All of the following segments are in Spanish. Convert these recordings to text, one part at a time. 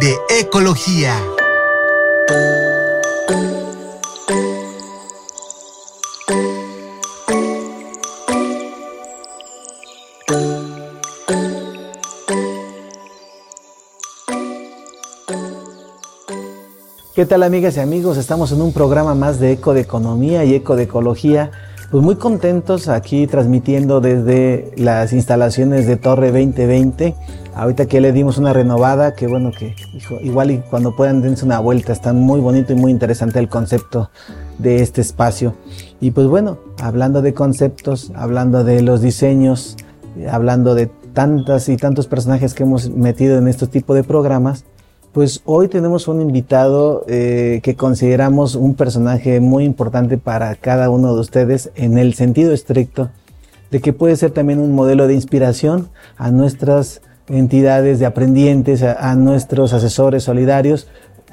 de ecología. ¿Qué tal amigas y amigos? Estamos en un programa más de Eco de Economía y Eco de Ecología. Pues muy contentos aquí transmitiendo desde las instalaciones de Torre 2020. Ahorita que le dimos una renovada, que bueno que igual y cuando puedan dense una vuelta, está muy bonito y muy interesante el concepto de este espacio. Y pues bueno, hablando de conceptos, hablando de los diseños, hablando de tantas y tantos personajes que hemos metido en este tipo de programas, pues hoy tenemos un invitado eh, que consideramos un personaje muy importante para cada uno de ustedes en el sentido estricto de que puede ser también un modelo de inspiración a nuestras entidades de aprendientes, a, nuestros asesores solidarios.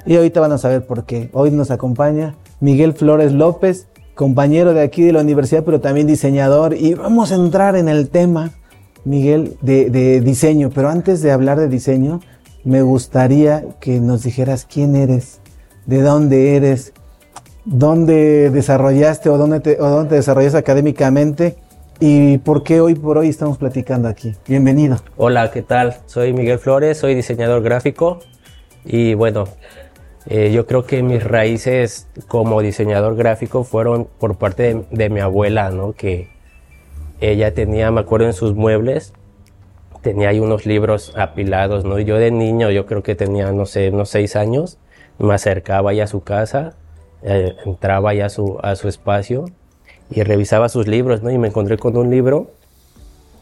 Y ahorita van a saber por qué. Hoy nos acompaña Miguel Flores López, compañero de aquí de la universidad, pero también diseñador. Y vamos a entrar en el tema, Miguel, de diseño. Pero antes de hablar de diseño, me gustaría que nos dijeras quién eres, de dónde eres, dónde desarrollaste o dónde te, o académicamente y por qué hoy por hoy estamos platicando aquí. Bienvenido. Hola, ¿qué tal? Soy Miguel Flores, soy diseñador gráfico y bueno, eh, yo creo que mis raíces como diseñador gráfico fueron por parte de, de mi abuela, ¿no? Que ella tenía, me acuerdo, en sus muebles tenía ahí unos libros apilados, ¿no? Y yo de niño, yo creo que tenía, no sé, unos seis años, me acercaba ahí a su casa, eh, entraba ahí a su, a su espacio y revisaba sus libros, ¿no? Y me encontré con un libro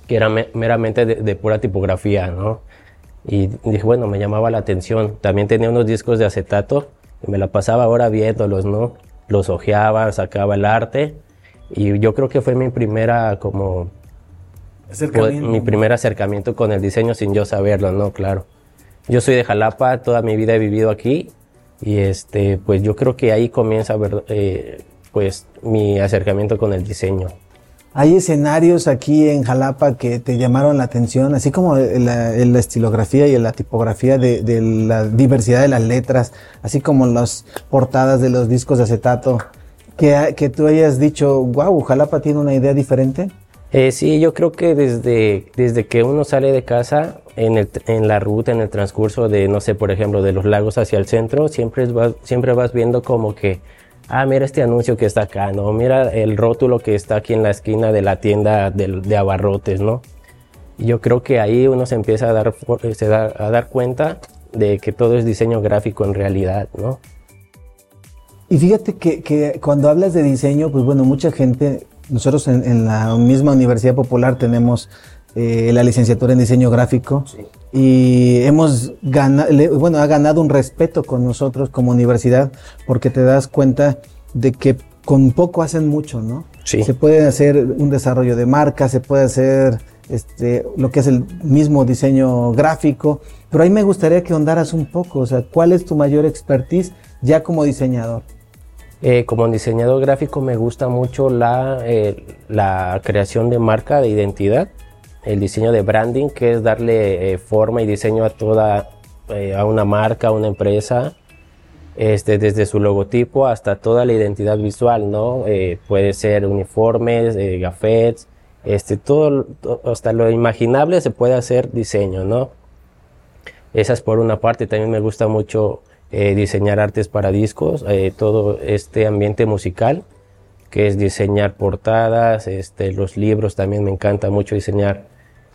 que era meramente de, pura tipografía, ¿no? Y dije, bueno, me llamaba la atención. También tenía unos discos de acetato y me la pasaba ahora viéndolos, ¿no? Los ojeaba, sacaba el arte y yo creo que fue mi primera como mi primer acercamiento con el diseño sin yo saberlo, ¿no? Claro. Yo soy de Jalapa, toda mi vida he vivido aquí y este, pues yo creo que ahí comienza eh, pues mi acercamiento con el diseño. ¿Hay escenarios aquí en Jalapa que te llamaron la atención, así como la, la estilografía y la tipografía de, de, la diversidad de las letras, así como las portadas de los discos de acetato, que, que tú hayas dicho, wow, Jalapa tiene una idea diferente? Eh, sí, yo creo que desde, desde que uno sale de casa, en, el, en la ruta, en el transcurso de, no sé, por ejemplo, de los lagos hacia el centro, siempre, vas, siempre vas viendo como que, ah, mira este anuncio que está acá, ¿no? Mira el rótulo que está aquí en la esquina de la tienda de, de abarrotes, ¿no? Yo creo que ahí uno se empieza a dar, se da, a dar cuenta de que todo es diseño gráfico en realidad, ¿no? Y fíjate que, que cuando hablas de diseño, pues bueno, mucha gente nosotros en, la misma Universidad Popular tenemos eh, la licenciatura en diseño gráfico y hemos ganado, bueno, ha ganado un respeto con nosotros como universidad porque te das cuenta de que con poco hacen mucho, ¿no? Sí. Se puede hacer un desarrollo de marca, se puede hacer este, lo que es el mismo diseño gráfico, pero ahí me gustaría que ondaras un poco, o sea, ¿cuál es tu mayor expertise ya como diseñador? Eh, como diseñador gráfico me gusta mucho la, eh, la, creación de marca, de identidad, el diseño de branding, que es darle eh, forma y diseño a toda a una marca, a una empresa, este, desde su logotipo hasta toda la identidad visual, ¿no? puede ser uniformes, gafetes, este, todo, hasta lo imaginable se puede hacer diseño, ¿no? Esa es por una parte, también me gusta mucho eh, diseñar artes para discos, eh, todo este ambiente musical, que es diseñar portadas, este, los libros, también me encanta mucho diseñar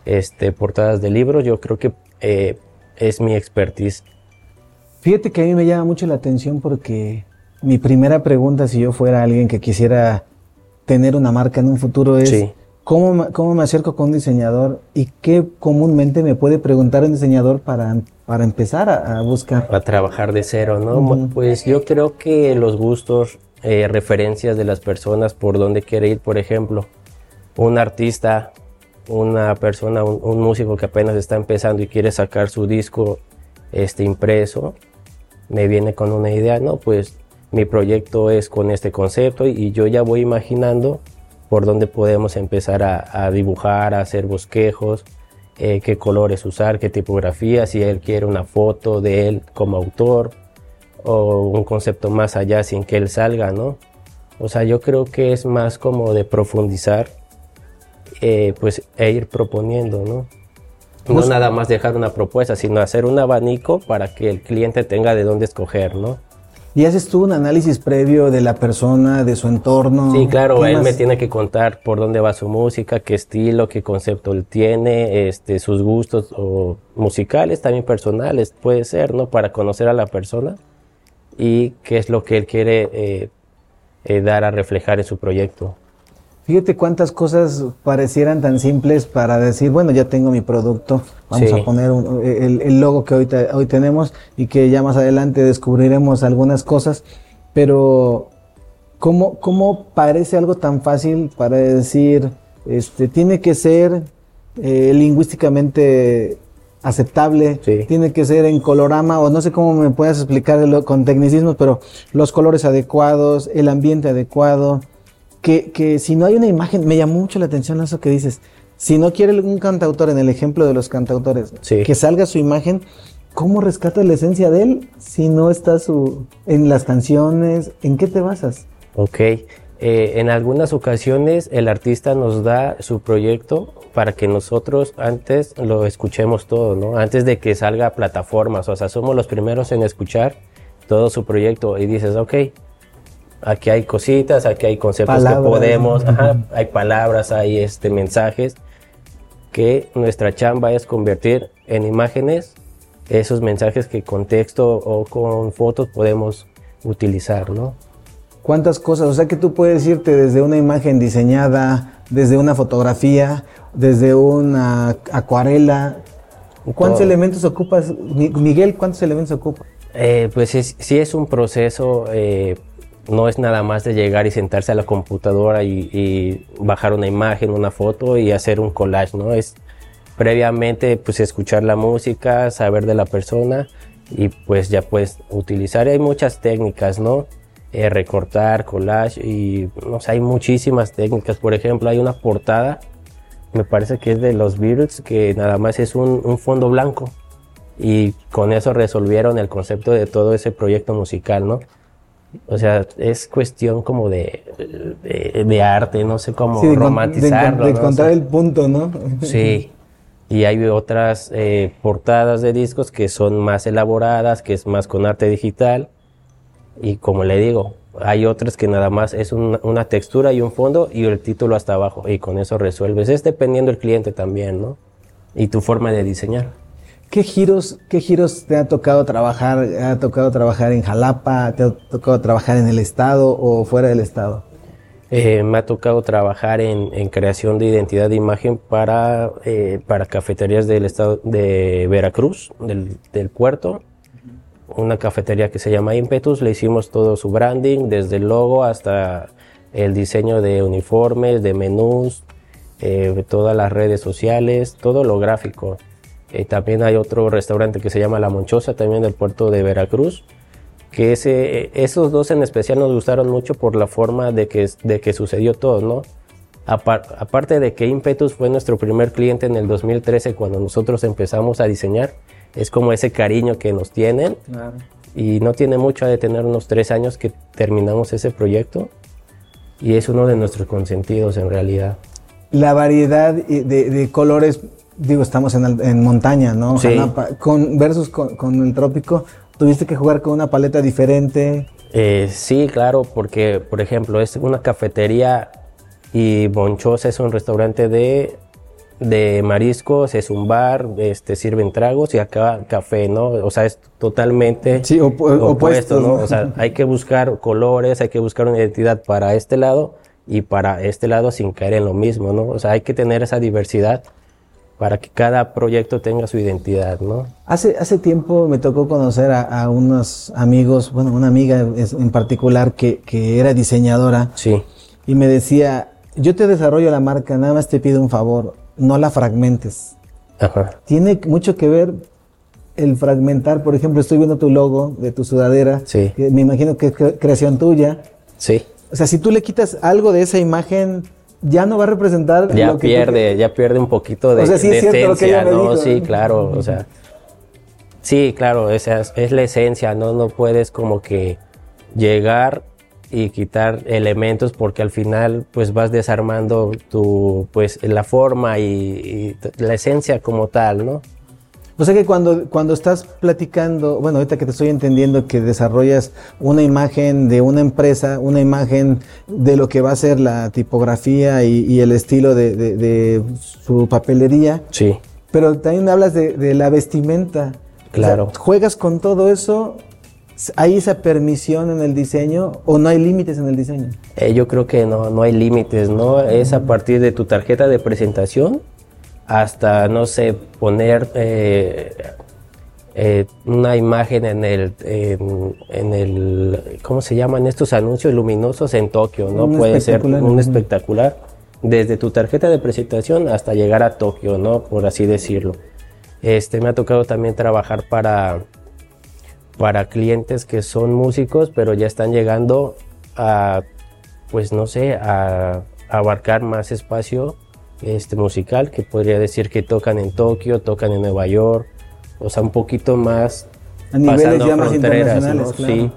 este, portadas de libros, yo creo que eh, es mi expertise. Fíjate que a mí me llama mucho la atención porque mi primera pregunta, si yo fuera alguien que quisiera tener una marca en un futuro, es ¿cómo, ¿cómo me acerco con un diseñador y qué comúnmente me puede preguntar un diseñador para para empezar a, buscar? A trabajar de cero, ¿no? Pues yo creo que los gustos, eh, referencias de las personas por dónde quiere ir, por ejemplo, un artista, una persona, un, músico que apenas está empezando y quiere sacar su disco este, impreso, me viene con una idea, no, pues mi proyecto es con este concepto y, yo ya voy imaginando por dónde podemos empezar a, dibujar, a hacer bosquejos, eh, qué colores usar, qué tipografía, si él quiere una foto de él como autor o un concepto más allá sin que él salga, ¿no? O sea, yo creo que es más como de profundizar, eh, pues, e ir proponiendo, ¿no? No nada más dejar una propuesta, sino hacer un abanico para que el cliente tenga de dónde escoger, ¿no? ¿Y haces tú un análisis previo de la persona, de su entorno? Sí, claro, él me tiene que contar por dónde va su música, qué estilo, qué concepto él tiene, este, sus gustos o musicales, también personales, puede ser, ¿no? Para conocer a la persona y qué es lo que él quiere eh, eh, dar a reflejar en su proyecto. Fíjate cuántas cosas parecieran tan simples para decir, bueno, ya tengo mi producto, vamos a poner el, logo que hoy, hoy tenemos y que ya más adelante descubriremos algunas cosas, pero ¿cómo, cómo parece algo tan fácil para decir, este, tiene que ser eh, lingüísticamente aceptable, tiene que ser en colorama, o no sé cómo me puedas explicar con tecnicismos, pero los colores adecuados, el ambiente adecuado, que, si no hay una imagen, me llamó mucho la atención eso que dices, si no quiere un cantautor, en el ejemplo de los cantautores, que salga su imagen, ¿cómo rescata la esencia de él si no está su, en las canciones? ¿En qué te basas? Ok, eh, en algunas ocasiones el artista nos da su proyecto para que nosotros antes lo escuchemos todo, ¿no? Antes de que salga a plataformas, o sea, somos los primeros en escuchar todo su proyecto y dices, ok, aquí hay cositas, aquí hay conceptos que podemos, hay palabras, hay este, mensajes, que nuestra chamba es convertir en imágenes esos mensajes que con texto o con fotos podemos utilizar, ¿no? ¿Cuántas cosas? O sea que tú puedes irte desde una imagen diseñada, desde una fotografía, desde una acuarela. ¿Cuántos elementos ocupas? Miguel, ¿cuántos elementos ocupas? Eh, pues sí es un proceso eh, no es nada más de llegar y sentarse a la computadora y, bajar una imagen, una foto y hacer un collage, ¿no? Es previamente pues escuchar la música, saber de la persona y pues ya puedes utilizar. Hay muchas técnicas, ¿no? Eh, recortar, collage y no sé, hay muchísimas técnicas. Por ejemplo, hay una portada, me parece que es de los Beatles, que nada más es un, un fondo blanco y con eso resolvieron el concepto de todo ese proyecto musical, ¿no? O sea, es cuestión como de, de, arte, no sé cómo romantizarlo. De, encontrar el punto, ¿no? Sí. Y hay otras eh, portadas de discos que son más elaboradas, que es más con arte digital. Y como le digo, hay otras que nada más es una textura y un fondo y el título hasta abajo. Y con eso resuelves. Es dependiendo del cliente también, ¿no? Y tu forma de diseñar. ¿Qué giros, ¿Qué giros te ha tocado trabajar? ¿Ha tocado trabajar en Jalapa? ¿Te ha tocado trabajar en el estado o fuera del estado? Eh, me ha tocado trabajar en, creación de identidad de imagen para, eh, para cafeterías del estado de Veracruz, del, del, puerto. Una cafetería que se llama Impetus, le hicimos todo su branding, desde el logo hasta el diseño de uniformes, de menús, eh, todas las redes sociales, todo lo gráfico. Eh, también hay otro restaurante que se llama La Monchosa, también del puerto de Veracruz, que ese, esos dos en especial nos gustaron mucho por la forma de que, de que sucedió todo, ¿no? aparte de que Impetus fue nuestro primer cliente en el 2013 cuando nosotros empezamos a diseñar, es como ese cariño que nos tienen. Y no tiene mucho de tener unos tres años que terminamos ese proyecto. Y es uno de nuestros consentidos en realidad. La variedad de, de colores digo, estamos en, montaña, ¿no? Sí. con, versus con, el trópico, ¿tuviste que jugar con una paleta diferente? Eh, sí, claro, porque, por ejemplo, es una cafetería y Bonchosa es un restaurante de, de mariscos, es un bar, este, sirven tragos y acá café, ¿no? O sea, es totalmente opuesto, ¿no? O sea, hay que buscar colores, hay que buscar una identidad para este lado y para este lado sin caer en lo mismo, ¿no? O sea, hay que tener esa diversidad para que cada proyecto tenga su identidad, ¿no? Hace, hace tiempo me tocó conocer a, unos amigos, bueno, una amiga en particular que, que, era diseñadora. Sí. Y me decía, yo te desarrollo la marca, nada más te pido un favor, no la fragmentes. Ajá. Tiene mucho que ver el fragmentar, por ejemplo, estoy viendo tu logo de tu sudadera, sí. que me imagino que es creación tuya. Sí. O sea, si tú le quitas algo de esa imagen, ya no va a representar ya pierde ya pierde un poquito de, esencia no sí claro o sea sí claro esa es, la esencia no no puedes como que llegar y quitar elementos porque al final pues vas desarmando tu pues la forma y la esencia como tal no o sea que cuando, cuando estás platicando, bueno, ahorita que te estoy entendiendo que desarrollas una imagen de una empresa, una imagen de lo que va a ser la tipografía y, el estilo de, su papelería. Sí. Pero también hablas de, la vestimenta. Claro. ¿Juegas con todo eso? ¿Hay esa permisión en el diseño o no hay límites en el diseño? Eh, yo creo que no, no hay límites, ¿no? Es a partir de tu tarjeta de presentación hasta, no sé, poner eh, eh, una imagen en el, en, el, ¿cómo se llaman estos anuncios luminosos en Tokio? ¿no? Puede ser un espectacular, desde tu tarjeta de presentación hasta llegar a Tokio, ¿no? Por así decirlo. Este, me ha tocado también trabajar para, para clientes que son músicos, pero ya están llegando a, pues no sé, a abarcar más espacio este, musical, que podría decir que tocan en Tokio, tocan en Nueva York, o sea, un poquito más a niveles ya más internacionales, Sí.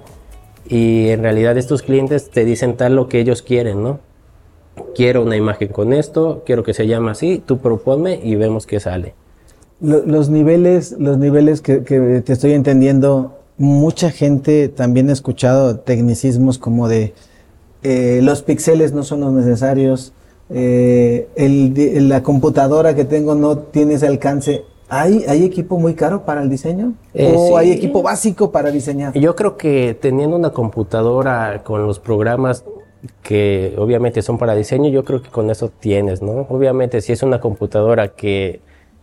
Y en realidad estos clientes te dicen tal lo que ellos quieren, ¿no? Quiero una imagen con esto, quiero que se llame así, tú proponme y vemos qué sale. Los niveles, los niveles que, te estoy entendiendo, mucha gente también ha escuchado tecnicismos como de eh, los píxeles no son los necesarios, eh, el, la computadora que tengo no tiene ese alcance. ¿Hay, ¿Hay equipo muy caro para el diseño? Eh, ¿O hay equipo básico para diseñar? Yo creo que teniendo una computadora con los programas que obviamente son para diseño, yo creo que con eso tienes, ¿no? Obviamente si es una computadora que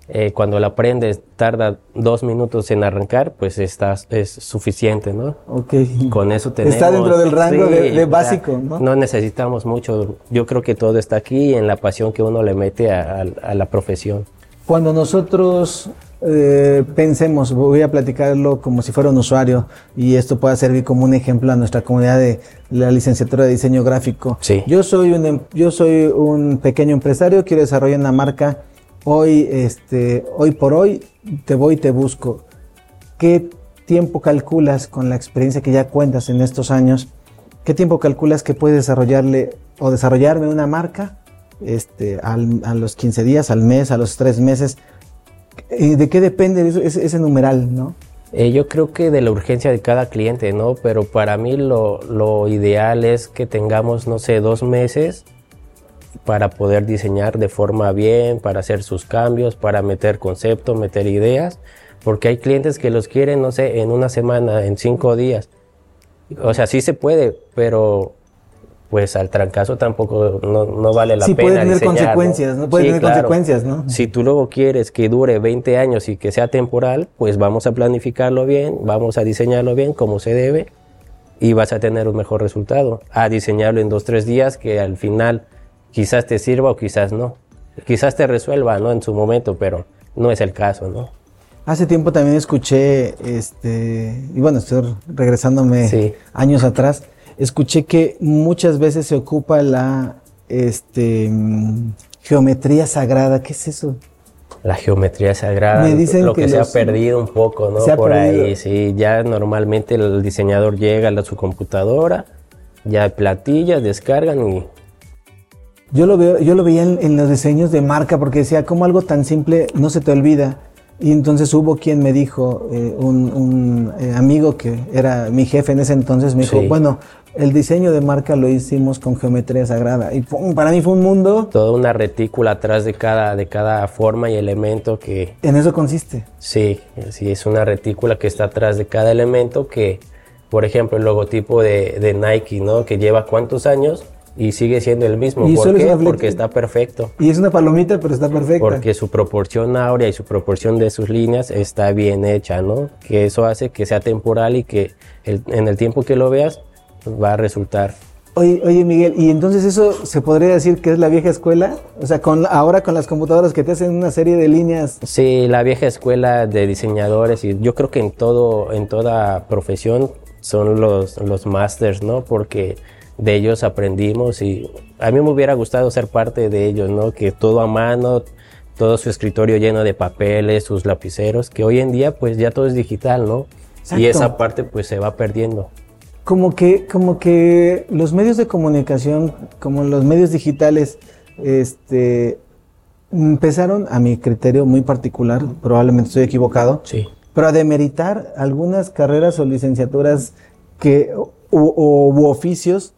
eh, cuando la prendes tarda dos minutos en arrancar, pues estás, es suficiente, ¿no? Ok. Con eso tenemos... Está dentro del rango de, básico, ¿no? No necesitamos mucho. Yo creo que todo está aquí en la pasión que uno le mete a, la profesión. Cuando nosotros eh, pensemos, voy a platicarlo como si fuera un usuario y esto pueda servir como un ejemplo a nuestra comunidad de la licenciatura de diseño gráfico. Sí. Yo soy un, em, yo soy un pequeño empresario, quiero desarrollar una marca hoy, este, hoy por hoy te voy y te busco. ¿Qué tiempo calculas con la experiencia que ya cuentas en estos años? ¿Qué tiempo calculas que puedes desarrollarle o desarrollarme una marca este, a los 15 días, al mes, a los 3 meses? ¿De qué depende ese, ese numeral, no? Eh, yo creo que de la urgencia de cada cliente, ¿no? Pero para mí lo, lo ideal es que tengamos, no sé, dos meses para poder diseñar de forma bien, para hacer sus cambios, para meter conceptos, meter ideas, porque hay clientes que los quieren, no sé, en una semana, en cinco días. O sea, sí se puede, pero pues al trancazo tampoco no, vale la sí, pena. Puede tener consecuencias, ¿no? Puede tener consecuencias, ¿no? Si tú luego quieres que dure 20 años y que sea temporal, pues vamos a planificarlo bien, vamos a diseñarlo bien como se debe y vas a tener un mejor resultado. A diseñarlo en dos, tres días que al final quizás te sirva o quizás no. Quizás te resuelva, ¿no? En su momento, pero no es el caso, ¿no? Hace tiempo también escuché, este, y bueno, estoy regresándome años atrás, escuché que muchas veces se ocupa la, este, geometría sagrada. ¿Qué es eso? La geometría sagrada, Me dicen lo que, se ha perdido un poco, ¿no? Por ahí, sí. Ya normalmente el diseñador llega a su computadora, ya platillas, descargan y yo lo, veo, yo lo veía en, los diseños de marca porque decía, como algo tan simple no se te olvida. Y entonces hubo quien me dijo, eh, un, eh, amigo que era mi jefe en ese entonces, me dijo, bueno, el diseño de marca lo hicimos con geometría sagrada. Y para mí fue un mundo... Toda una retícula atrás de cada, de cada forma y elemento que... En eso consiste. Sí, sí, es una retícula que está atrás de cada elemento que, por ejemplo, el logotipo de, de Nike, ¿no? Que lleva cuántos años y sigue siendo el mismo. Y ¿Por solo es qué? una flecha. Porque está perfecto. Y es una palomita, pero está perfecta. Porque su proporción áurea y su proporción de sus líneas está bien hecha, ¿no? Que eso hace que sea temporal y que el- en el tiempo que lo veas va a resultar. Oye, oye, Miguel, ¿y entonces eso se podría decir que es la vieja escuela? O sea, con ahora con las computadoras que te hacen una serie de líneas. Sí, la vieja escuela de diseñadores y yo creo que en todo, en toda profesión son los, los masters, ¿no? Porque de ellos aprendimos y a mí me hubiera gustado ser parte de ellos, ¿no? Que todo a mano, todo su escritorio lleno de papeles, sus lapiceros, que hoy en día pues ya todo es digital, ¿no? Y Exacto. esa parte pues se va perdiendo. Como que, como que los medios de comunicación, como los medios digitales, este, empezaron, a mi criterio muy particular, probablemente estoy equivocado, Sí. pero a demeritar algunas carreras o licenciaturas que, o, o- u oficios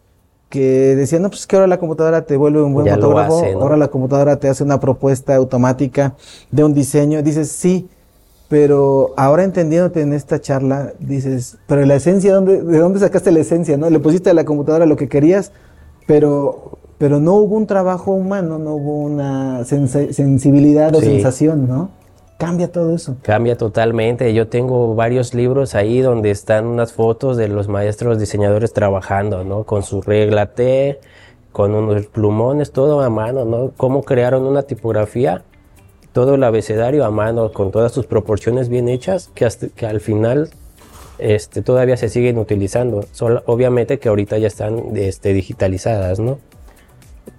que decían, no, pues es que ahora la computadora te vuelve un buen Ya fotógrafo, hace, ¿no? ahora la computadora te hace una propuesta automática de un diseño. Dices, sí, pero ahora entendiéndote en esta charla, dices, pero la esencia, ¿dónde, ¿de dónde sacaste la esencia? ¿no? Le pusiste a la computadora lo que querías, pero, pero no hubo un trabajo humano, no hubo una sensibilidad o sensación, ¿no? Cambia todo eso. Cambia totalmente. Yo tengo varios libros ahí donde están unas fotos de los maestros diseñadores trabajando, ¿no? Con su regla T, con unos plumones, todo a mano, ¿no? Cómo crearon una tipografía, todo el abecedario a mano, con todas sus proporciones bien hechas, que, hasta- que al final este, todavía se siguen utilizando. Obviamente que ahorita ya están este, digitalizadas, ¿no?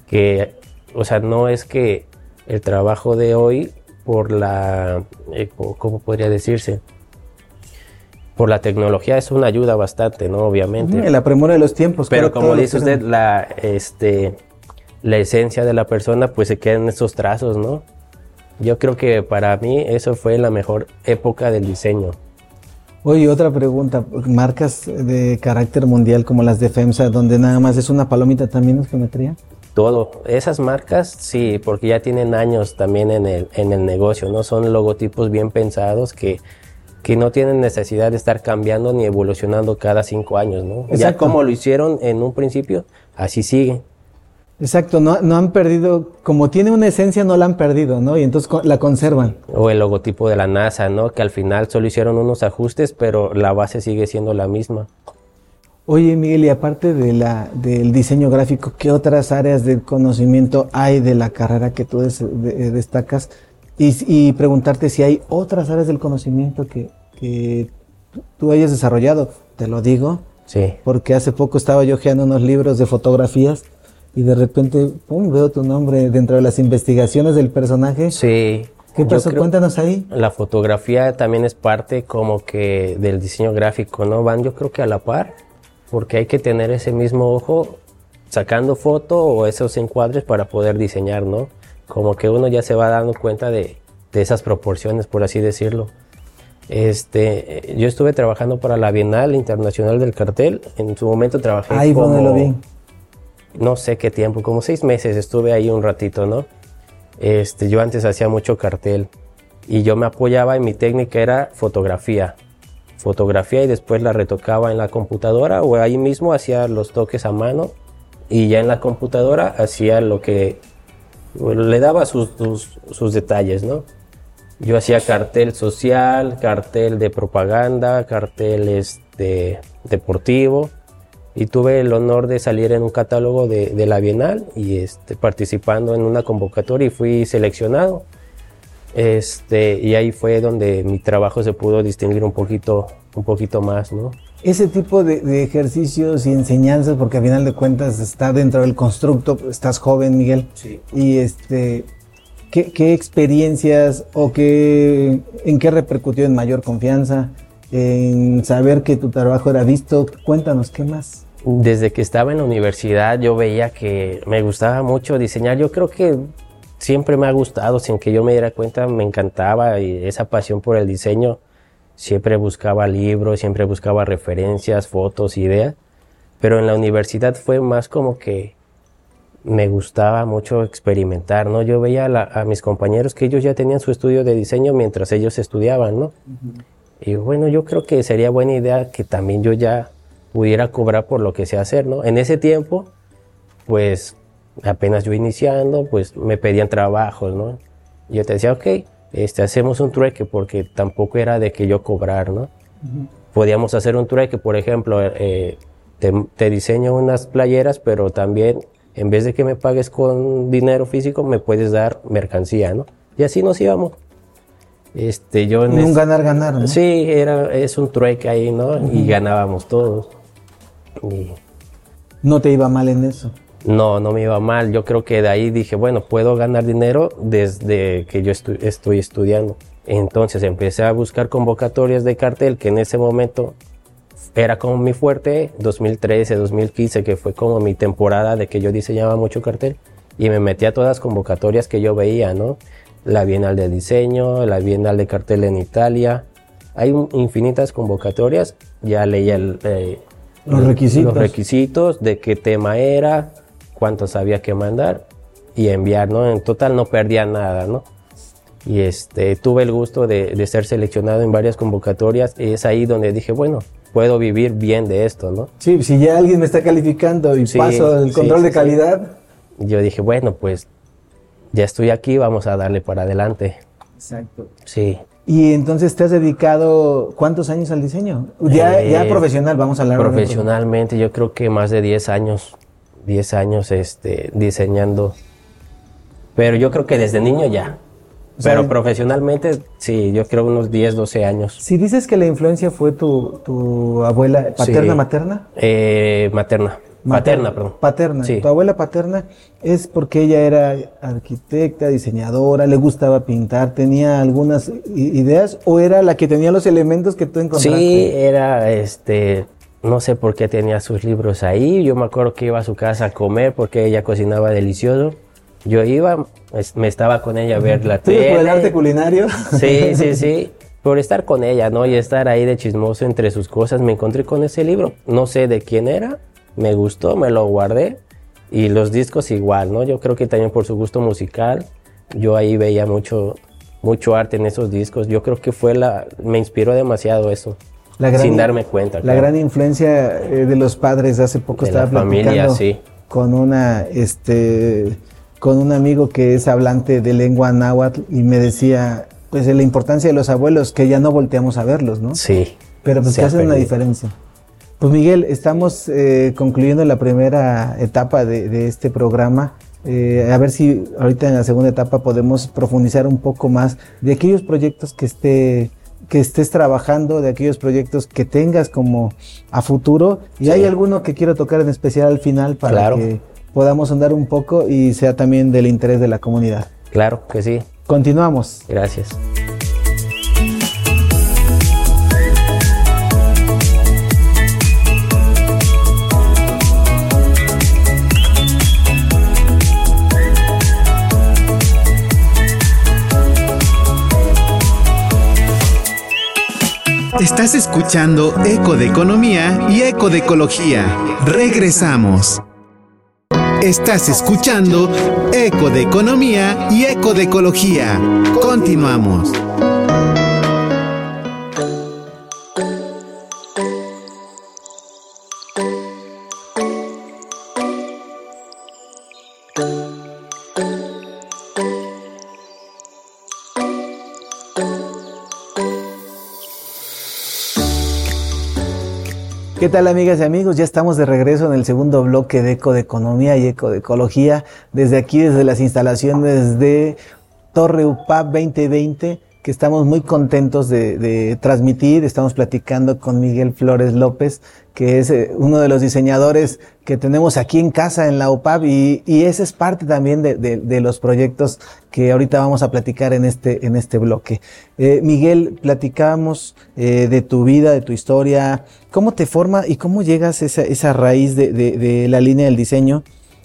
que, o sea, no es que el trabajo de hoy por la, eh, ¿cómo podría decirse? Por la tecnología es una ayuda bastante, ¿no? Obviamente. La premura de los tiempos. Pero claro, como dice usted, la, este, la esencia de la persona pues se queda en esos trazos, ¿no? Yo creo que para mí eso fue la mejor época del diseño. Oye, otra pregunta. Marcas de carácter mundial como las de FEMSA, donde nada más es una palomita, ¿también es geometría? Todo. Esas marcas, sí, porque ya tienen años también en el, en el negocio, ¿no? Son logotipos bien pensados que, que no tienen necesidad de estar cambiando ni evolucionando cada cinco años, ¿no? Ya Exacto. como lo hicieron en un principio, así sigue. Exacto, no, no han perdido, como tiene una esencia, no la han perdido, ¿no? Y entonces la conservan. O el logotipo de la NASA, ¿no? Que al final solo hicieron unos ajustes, pero la base sigue siendo la misma. Oye, Miguel, y aparte de la, del diseño gráfico, ¿qué otras áreas del conocimiento hay de la carrera que tú des- de- destacas? Y, y preguntarte si hay otras áreas del conocimiento que, que tú hayas desarrollado. Te lo digo, Sí. porque hace poco estaba yo unos libros de fotografías y de repente, pum, veo tu nombre dentro de las investigaciones del personaje. Sí. ¿Qué pasó? Cuéntanos ahí. La fotografía también es parte como que del diseño gráfico, ¿no? Van yo creo que a la par, porque hay que tener ese mismo ojo sacando foto o esos encuadres para poder diseñar, ¿no? Como que uno ya se va dando cuenta de, de esas proporciones, por así decirlo. Este, yo estuve trabajando para la Bienal Internacional del Cartel. En su momento trabajé Ahí como- lo vi. no sé qué tiempo, como seis meses estuve ahí un ratito, ¿no? Este, yo antes hacía mucho cartel y yo me apoyaba en mi técnica era fotografía. Fotografía y después la retocaba en la computadora o ahí mismo hacía los toques a mano y ya en la computadora hacía lo que le daba sus, sus, sus detalles, ¿no? Yo hacía cartel social, cartel de propaganda, cartel este, deportivo y tuve el honor de salir en un catálogo de, de la Bienal y este, participando en una convocatoria y fui seleccionado. Este, y ahí fue donde mi trabajo se pudo distinguir un poquito, un poquito más, ¿no? Ese tipo de, de ejercicios y enseñanzas, porque a final de cuentas está dentro del constructo, estás joven, Miguel. Sí. Y este, ¿qué, qué experiencias o qué, en qué repercutió en mayor confianza? En saber que tu trabajo era visto. Cuéntanos, ¿qué más? Desde que estaba en la universidad yo veía que me gustaba mucho diseñar. Yo creo que siempre me ha gustado, sin que yo me diera cuenta, me encantaba y esa pasión por el diseño. Siempre buscaba libros, siempre buscaba referencias, fotos, ideas. Pero en la universidad fue más como que me gustaba mucho experimentar, ¿no? Yo veía a, la- a mis compañeros que ellos ya tenían su estudio de diseño mientras ellos estudiaban, ¿no? Y bueno, yo creo que sería buena idea que también yo ya pudiera cobrar por lo que sé hacer, ¿no? En ese tiempo, pues apenas yo iniciando, pues me pedían trabajos, ¿no? Yo te decía, ok, este, hacemos un trueque porque tampoco era de que yo cobrar, ¿no? Podíamos hacer un trueque, por ejemplo, eh, te, te, diseño unas playeras, pero también en vez de que me pagues con dinero físico, me puedes dar mercancía, ¿no? Y así nos íbamos. Este, yo en un ganar-ganar, ¿no? Sí, era, es un trueque ahí, ¿no? Y ganábamos todos. ¿No te iba mal en eso? No, no me iba mal. Yo creo que de ahí dije, bueno, puedo ganar dinero desde que yo estoy estudiando. Entonces empecé a buscar convocatorias de cartel, que en ese momento era como mi fuerte, 2013, 2015, que fue como mi temporada de que yo diseñaba mucho cartel. Y me metí a todas las convocatorias que yo veía, ¿no? La Bienal de Diseño, la Bienal de Cartel en Italia. Hay infinitas convocatorias. Ya leía el, eh, los requisitos. Los requisitos de qué tema era, cuántos había que mandar y enviar, ¿no? En total no perdía nada, ¿no? Y este, tuve el gusto de, ser seleccionado en varias convocatorias y es ahí donde dije, bueno, puedo vivir bien de esto, ¿no? Sí, si ya alguien me está calificando y paso el control de calidad. Yo dije, bueno, pues ya estoy aquí, vamos a darle para adelante. Exacto. Sí. Y entonces te has dedicado cuántos años al diseño? Ya, ya eh, profesional, vamos a hablar. Profesionalmente, yo creo que más de 10 años. 10 años este, diseñando. Pero yo creo que desde niño ya. Pero profesionalmente, sí, yo creo unos 10, 12 años. Si dices que la influencia fue tu, tu abuela paterna, materna. Eh, materna. Paterna, perdón. Paterna. Sí. Tu abuela paterna es porque ella era arquitecta, diseñadora, le gustaba pintar, tenía algunas ideas o era la que tenía los elementos que tú encontraste. Sí, era este no sé por qué tenía sus libros ahí. Yo me acuerdo que iba a su casa a comer porque ella cocinaba delicioso. Yo iba, me estaba con ella a ver la tele. ¿Por el arte culinario? Sí, sí, sí. Por estar con ella, ¿no? Y estar ahí de chismoso entre sus cosas, me encontré con ese libro. No sé de quién era, me gustó, me lo guardé. Y los discos igual, ¿no? Yo creo que también por su gusto musical, yo ahí veía mucho, mucho arte en esos discos. Yo creo que fue la, me inspiró demasiado eso sin darme cuenta. La gran influencia eh, de los padres. Hace poco estaba la familia, sí. con una, este, con un amigo que es hablante de lengua náhuatl y me decía, pues la importancia de los abuelos, que ya no volteamos a verlos, ¿no? Sí. Pero pues que hacen una diferencia. Pues Miguel, estamos eh, concluyendo la primera etapa de, este programa. Eh, a ver si ahorita en la segunda etapa podemos profundizar un poco más de aquellos proyectos que esté que estés trabajando, de aquellos proyectos que tengas como a futuro. Y hay alguno que quiero tocar en especial al final para que podamos andar un poco y sea también del interés de la comunidad. Claro que sí. Continuamos. Gracias. Estás escuchando Eco de Economía y Eco de Ecología. Regresamos. Estás escuchando Eco de Economía y Eco de Ecología. Continuamos. ¿Qué tal amigas y amigos? Ya estamos de regreso en el segundo bloque de Eco de Economía y Eco de Ecología. Desde aquí, desde las instalaciones de Torre UPAP 2020 que estamos muy contentos de, transmitir. Estamos platicando con Miguel Flores López, que es eh, uno de los diseñadores que tenemos aquí en casa en la UPAP y, ese es parte también de, los proyectos que ahorita vamos a platicar en este, en este bloque. Eh, Miguel, platicamos eh, de tu vida, de tu historia, cómo te forma y cómo llegas a esa, esa raíz de la línea del diseño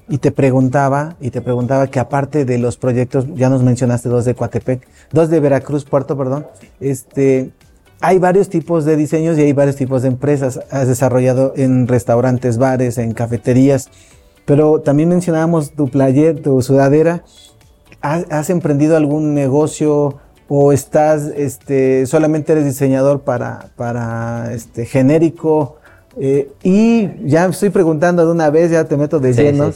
y te preguntaba, y te preguntaba que aparte de los proyectos, ya nos mencionaste dos de Coatepec, dos de Veracruz, Puerto, perdón, este, hay varios tipos de diseños y hay varios tipos de empresas. Has desarrollado en restaurantes, bares, en cafeterías, pero también mencionábamos tu player, tu sudadera. ¿Has, emprendido algún negocio o estás, este, solamente eres diseñador para, para, este, genérico? Eh, y ya estoy preguntando de una vez, ya te meto de lleno.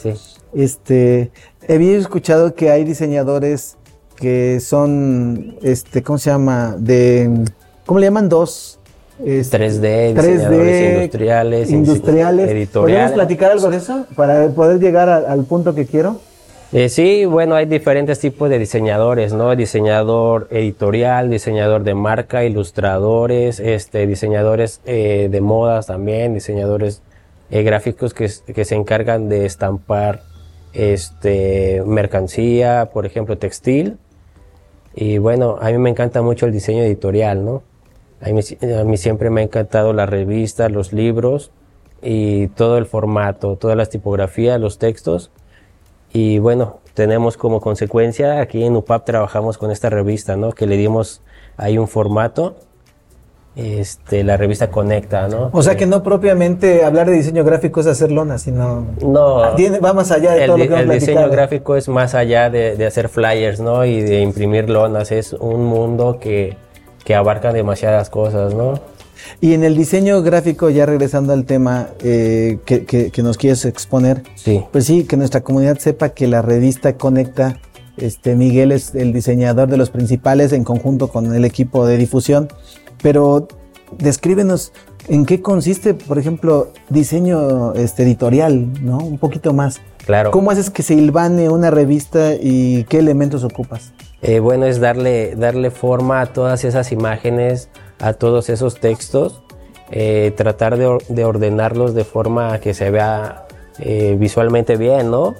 Este, había escuchado que hay diseñadores que son, este, ¿cómo se llama? De, ¿cómo le llaman? Dos. 3D, este, diseñadores industriales, industriales. editoriales. ¿Podemos platicar algo de eso para poder llegar al punto que quiero? Eh, sí, bueno, hay diferentes tipos de diseñadores, ¿no? Diseñador editorial, diseñador de marca, ilustradores, este, diseñadores eh, de modas también, diseñadores eh, gráficos que, que, se encargan de estampar este, mercancía, por ejemplo, textil. Y bueno, a mí me encanta mucho el diseño editorial, ¿no? A mí, a mí siempre me ha encantado las revistas, los libros y todo el formato, todas las tipografías, los textos y bueno, tenemos como consecuencia, aquí en UPAP trabajamos con esta revista, ¿no? Que le dimos ahí un formato, este, la revista Conecta, ¿no? O sea que no propiamente hablar de diseño gráfico es hacer lona, sino... No. va más allá de todo lo que El diseño gráfico es más allá de, de, hacer flyers, ¿no? Y de imprimir lonas, es un mundo que, que abarca demasiadas cosas, ¿no? Y en el diseño gráfico, ya regresando al tema eh, que, nos quieres exponer, sí. pues sí, que nuestra comunidad sepa que la revista Conecta, este, Miguel es el diseñador de los principales en conjunto con el equipo de difusión, pero descríbenos en qué consiste, por ejemplo, diseño este, editorial, ¿no? Un poquito más. Claro. ¿Cómo haces que se ilvane una revista y qué elementos ocupas? Eh, bueno, es darle, darle forma a todas esas imágenes, a todos esos textos, eh, tratar de, ordenarlos de forma que se vea eh, visualmente bien, ¿no?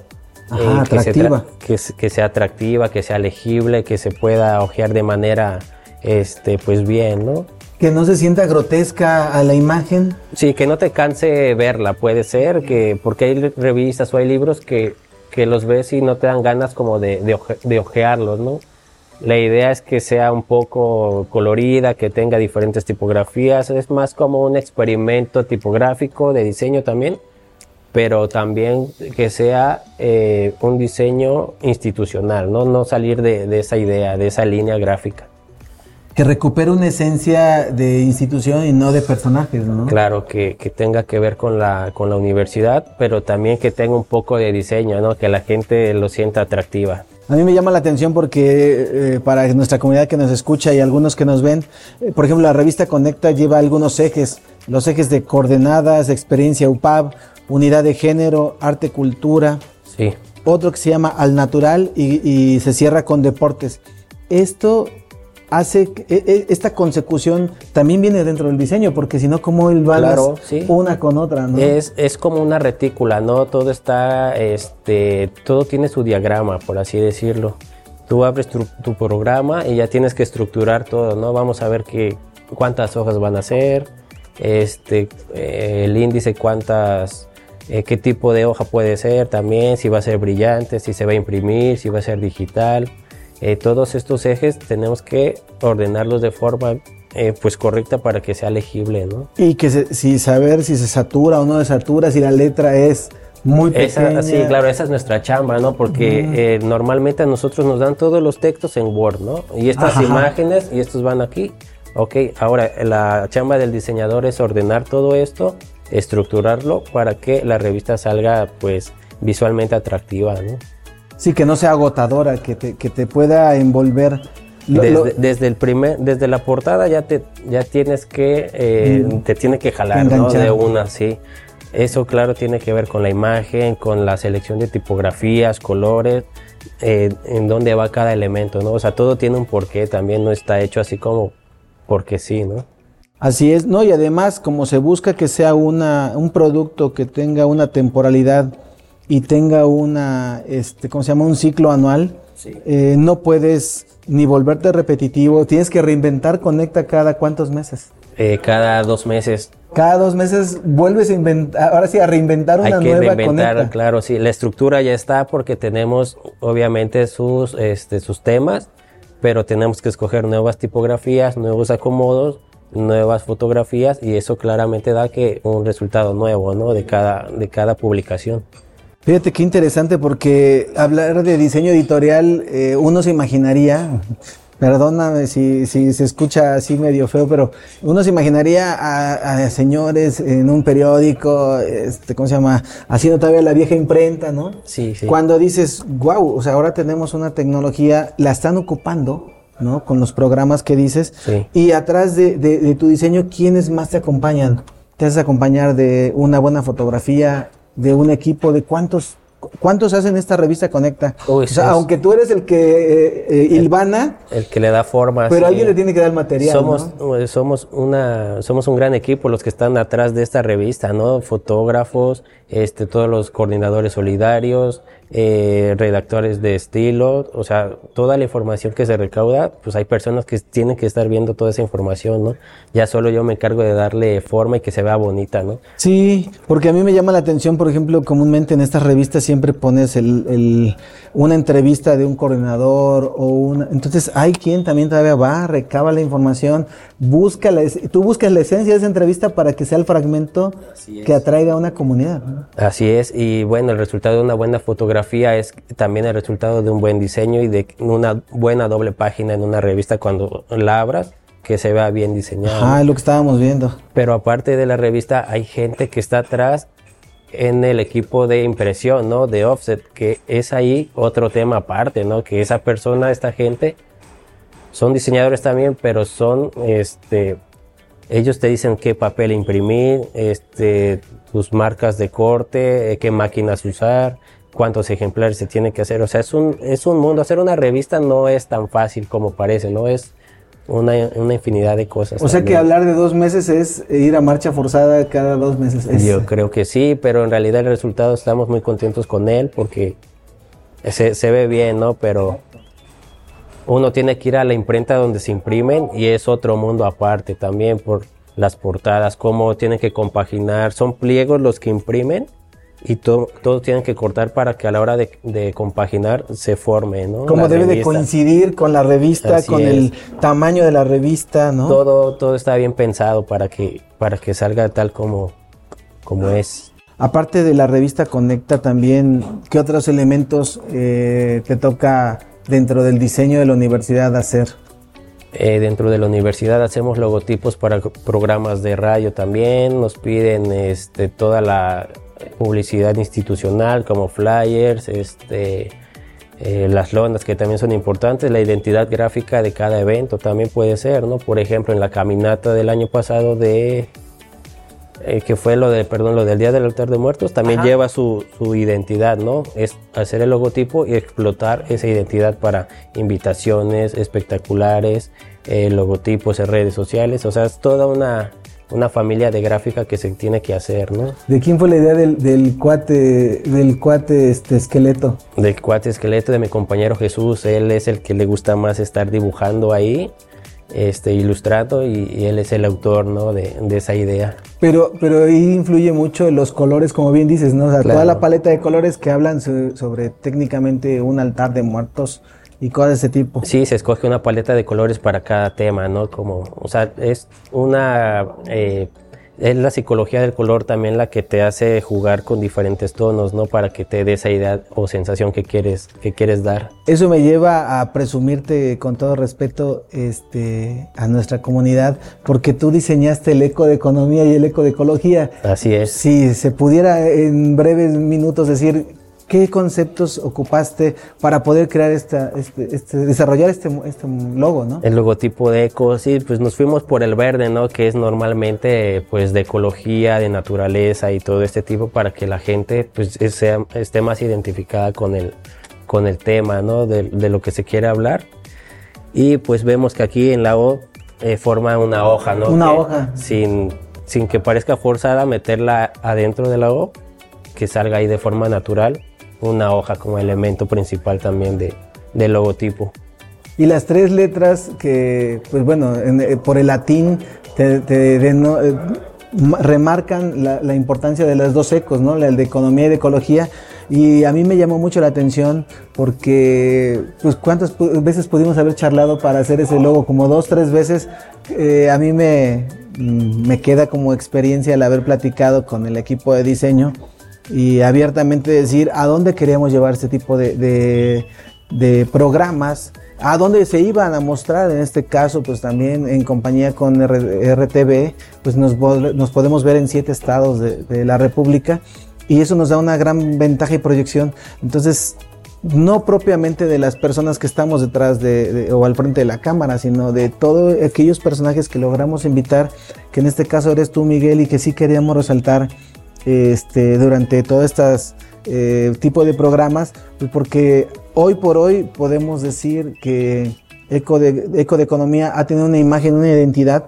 Ajá, atractiva. Que, que, sea atractiva, que sea legible, que se pueda ojear de manera, este, pues bien, ¿no? Que no se sienta grotesca a la imagen. Sí, que no te canse verla, puede ser, que porque hay revistas o hay libros que, que los ves y no te dan ganas como de, de, de ojearlos, ¿no? La idea es que sea un poco colorida, que tenga diferentes tipografías. Es más como un experimento tipográfico de diseño también, pero también que sea eh, un diseño institucional, ¿no? no salir de, esa idea, de esa línea gráfica. Que recupere una esencia de institución y no de personajes, ¿no? Claro, que, que, tenga que ver con la, con la universidad, pero también que tenga un poco de diseño, ¿no? que la gente lo sienta atractiva. A mí me llama la atención porque eh, para nuestra comunidad que nos escucha y algunos que nos ven, eh, por ejemplo, la revista Conecta lleva algunos ejes, los ejes de coordenadas, experiencia UPAB, unidad de género, arte, cultura. Sí. Otro que se llama Al Natural y, y se cierra con deportes. Esto hace e, e, esta consecución también viene dentro del diseño, porque si no, ¿cómo él va claro, una con otra? ¿no? Es, es como una retícula, ¿no? Todo está, este, todo tiene su diagrama, por así decirlo. Tú abres tu, programa y ya tienes que estructurar todo, ¿no? Vamos a ver qué, cuántas hojas van a ser, este, eh, el índice, cuántas, eh, qué tipo de hoja puede ser también, si va a ser brillante, si se va a imprimir, si va a ser digital. Eh, todos estos ejes tenemos que ordenarlos de forma eh, pues correcta para que sea legible, ¿no? Y que si saber si se satura o no se satura, si la letra es muy pequeña. sí, claro, esa es nuestra chamba, ¿no? Porque eh, normalmente a nosotros nos dan todos los textos en Word, ¿no? Y estas imágenes y estos van aquí. Ok, ahora la chamba del diseñador es ordenar todo esto, estructurarlo para que la revista salga pues visualmente atractiva, ¿no? Sí, que no sea agotadora, que te, que te pueda envolver. desde, el primer, desde la portada ya te ya tienes que eh, mm. te tiene que jalar ¿no? de una, sí. Eso claro tiene que ver con la imagen, con la selección de tipografías, colores, eh, en dónde va cada elemento, ¿no? O sea, todo tiene un porqué, también no está hecho así como porque sí, ¿no? Así es, ¿no? Y además, como se busca que sea una, un producto que tenga una temporalidad y tenga una, este, ¿cómo se llama? Un ciclo anual, eh, no puedes ni volverte repetitivo, tienes que reinventar Conecta cada cuántos meses. Eh, cada dos meses. Cada dos meses vuelves a inventar, ahora sí, a reinventar una Hay que nueva reinventar, Claro, sí, la estructura ya está porque tenemos obviamente sus, este, sus temas, pero tenemos que escoger nuevas tipografías, nuevos acomodos, nuevas fotografías y eso claramente da que un resultado nuevo, ¿no? De cada, de cada publicación. Fíjate qué interesante porque hablar de diseño editorial, eh, uno se imaginaría Perdóname si, si se escucha así medio feo, pero uno se imaginaría a, señores en un periódico, este, ¿cómo se llama? Haciendo todavía la vieja imprenta, ¿no? Sí, sí. Cuando dices, wow, o sea, ahora tenemos una tecnología, la están ocupando, ¿no? Con los programas que dices. Sí. Y atrás de, de, tu diseño, ¿quiénes más te acompañan? ¿Te haces acompañar de una buena fotografía, de un equipo, de cuántos ¿Cuántos hacen esta revista Conecta? o sea, aunque tú eres el que eh, ilvana. El, que le da forma. Pero alguien le tiene que dar material. Somos, eh, somos, una, somos un gran equipo los que están atrás de esta revista, ¿no? Fotógrafos, este, todos los coordinadores solidarios, eh, redactores de estilo, o sea, toda la información que se recauda, pues hay personas que tienen que estar viendo toda esa información, ¿no? Ya solo yo me encargo de darle forma y que se vea bonita, ¿no? Sí, porque a mí me llama la atención, por ejemplo, comúnmente en estas revistas siempre pones el, una entrevista de un coordinador o una... Entonces hay quien también todavía va, recaba la información, busca la, tú buscas la esencia de esa entrevista para que sea el fragmento que atraiga a una comunidad. Así es, y bueno, el resultado de una buena fotografía es también el resultado de un buen diseño y de una buena doble página en una revista cuando la abras que se vea bien diseñado. Ah, es lo que estábamos viendo. Pero aparte de la revista hay gente que está atrás en el equipo de impresión, ¿no? De offset, que es ahí otro tema aparte, ¿no? Que esa persona, esta gente, son diseñadores también, pero son, este, ellos te dicen qué papel imprimir, este, tus marcas de corte, eh, qué máquinas usar, cuántos ejemplares se tiene que hacer. O sea, es un, es un mundo. Hacer una revista no es tan fácil como parece, ¿no? Es una, infinidad de cosas. O sea que hablar de dos meses es ir a marcha forzada cada dos meses. Yo creo que sí, pero en realidad el resultado estamos muy contentos con él porque se, se ve bien, ¿no? Pero uno tiene que ir a la imprenta donde se imprimen y es otro mundo aparte también por las portadas, cómo tienen que compaginar. Son pliegos los que imprimen y todo, todos tienen que cortar para que a la hora de, compaginar se forme, ¿no? Como debe de coincidir con la revista, con el tamaño de la revista, ¿no? Todo, todo está bien pensado para que, para que salga tal como, como es. Aparte de la revista Conecta también, ¿qué otros elementos eh, te toca dentro del diseño de la universidad hacer? Eh, dentro de la universidad hacemos logotipos para programas de radio también, nos piden este, toda la publicidad institucional como flyers, este, eh, las lonas que también son importantes, la identidad gráfica de cada evento también puede ser, ¿no? Por ejemplo, en la caminata del año pasado de eh, que fue lo de, perdón, lo del Día del Altar de Muertos, también lleva su, su, identidad, ¿no? Es hacer el logotipo y explotar esa identidad para invitaciones espectaculares, eh, logotipos en redes sociales, o sea, es toda una una familia de gráfica que se tiene que hacer, ¿no? ¿De quién fue la idea del, cuate, del cuate este esqueleto? Del cuate esqueleto de mi compañero Jesús, él es el que le gusta más estar dibujando ahí, este, ilustrando y, él es el autor, ¿no? De, esa idea. Pero, pero ahí influye mucho los colores, como bien dices, ¿no? O sea, toda la paleta de colores que hablan sobre técnicamente un altar de muertos y cosas de ese tipo. Sí, se escoge una paleta de colores para cada tema, ¿no? Como, o sea, es una... Eh, es la psicología del color también la que te hace jugar con diferentes tonos, ¿no? Para que te dé esa idea o sensación que quieres, que quieres dar. Eso me lleva a presumirte con todo respeto este, a nuestra comunidad, porque tú diseñaste el eco de economía y el eco de ecología. Así es. Si se pudiera en breves minutos decir ¿Qué conceptos ocupaste para poder crear esta, este, este, desarrollar este, este logo, no? El logotipo de Eco, sí, pues nos fuimos por el verde, ¿no? Que es normalmente, pues, de ecología, de naturaleza y todo este tipo para que la gente, pues, sea, esté más identificada con el, con el tema, ¿no? De, lo que se quiere hablar. Y pues vemos que aquí en la O eh, forma una hoja, ¿no? Una hoja. Sin, sin que parezca forzada meterla adentro de la O, que salga ahí de forma natural una hoja como elemento principal también de, del logotipo. Y las tres letras que, pues bueno, eh, por el latín te, eh, remarcan la, importancia de las dos ecos, ¿no? El de economía y de ecología. Y a mí me llamó mucho la atención porque, pues, ¿cuántas veces pudimos haber charlado para hacer ese logo? Como dos, tres veces. Eh, a mí me, me queda como experiencia el haber platicado con el equipo de diseño y abiertamente decir a dónde queremos llevar este tipo de, de, programas a dónde se iban a mostrar, en este caso, pues también en compañía con RTV, pues nos, nos, podemos ver en siete estados de, de la República y eso nos da una gran ventaja y proyección. Entonces, no propiamente de las personas que estamos detrás de, o al frente de la cámara, sino de todos aquellos personajes que logramos invitar, que en este caso eres tú, Miguel, y que sí queríamos resaltar este, durante todo este eh, tipo de programas, pues porque hoy por hoy podemos decir que Eco de, Eco de Economía ha tenido una imagen, una identidad,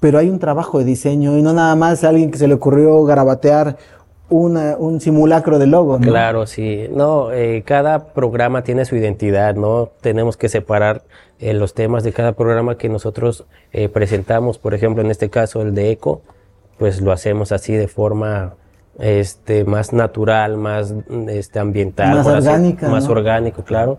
pero hay un trabajo de diseño y no nada más alguien que se le ocurrió garabatear un simulacro de logo. ¿no? Claro, sí. No, eh, cada programa tiene su identidad, ¿no? Tenemos que separar eh, los temas de cada programa que nosotros eh, presentamos. Por ejemplo, en este caso, el de ECO, pues lo hacemos así de forma este, más natural, más este, ambiental. Más orgánica. más orgánico, claro.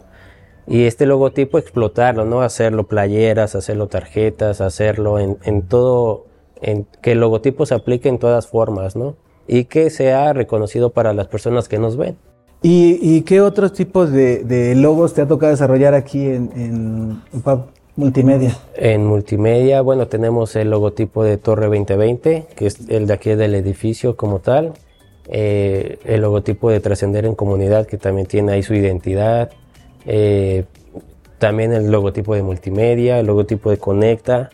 Y este logotipo explotarlo, ¿no? Hacerlo playeras, hacerlo tarjetas, hacerlo en, en todo, en que el logotipo se aplique en todas formas, ¿no? y que sea reconocido para las personas que nos ven. ¿Y, qué otros tipos de, logos te ha tocado desarrollar aquí en, en, Multimedia? En Multimedia, bueno, tenemos el logotipo de Torre 2020, que es el de aquí del edificio como tal. Eh, el logotipo de Trascender en Comunidad, que también tiene ahí su identidad. Eh, también el logotipo de Multimedia, el logotipo de Conecta.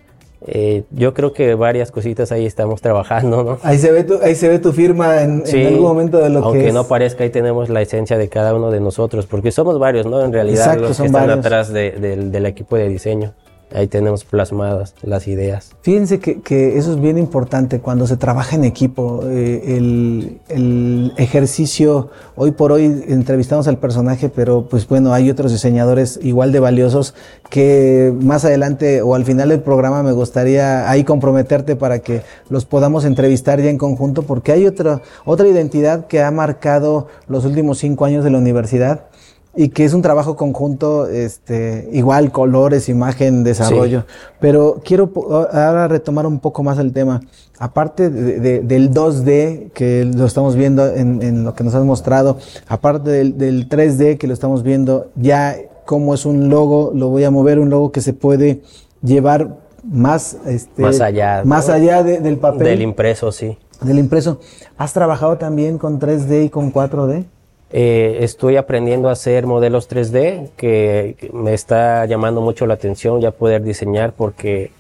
Eh, yo creo que varias cositas ahí estamos trabajando, ¿no? Ahí se ve tu, ahí se ve tu firma en, algún momento de lo que Aunque no parezca, ahí tenemos la esencia de cada uno de nosotros, porque somos varios, ¿no? En realidad, los que están atrás del equipo de diseño ahí tenemos plasmadas las ideas. Fíjense que, eso es bien importante cuando se trabaja en equipo. Eh, el, el, ejercicio, hoy por hoy entrevistamos al personaje, pero pues bueno, hay otros diseñadores igual de valiosos que más adelante o al final del programa me gustaría ahí comprometerte para que los podamos entrevistar ya en conjunto, porque hay otra, otra identidad que ha marcado los últimos cinco años de la universidad y que es un trabajo conjunto, este, igual colores, imagen, desarrollo. Pero quiero ahora retomar un poco más el tema. Aparte del 2D, que lo estamos viendo en, lo que nos has mostrado, aparte del, 3D, que lo estamos viendo ya como es un logo, lo voy a mover, un logo que se puede llevar más, este, más allá, más allá del papel. Del impreso, sí. Del impreso. ¿Has trabajado también con 3D y con 4D? Eh, estoy aprendiendo a hacer modelos 3D que me está llamando mucho la atención ya poder diseñar porque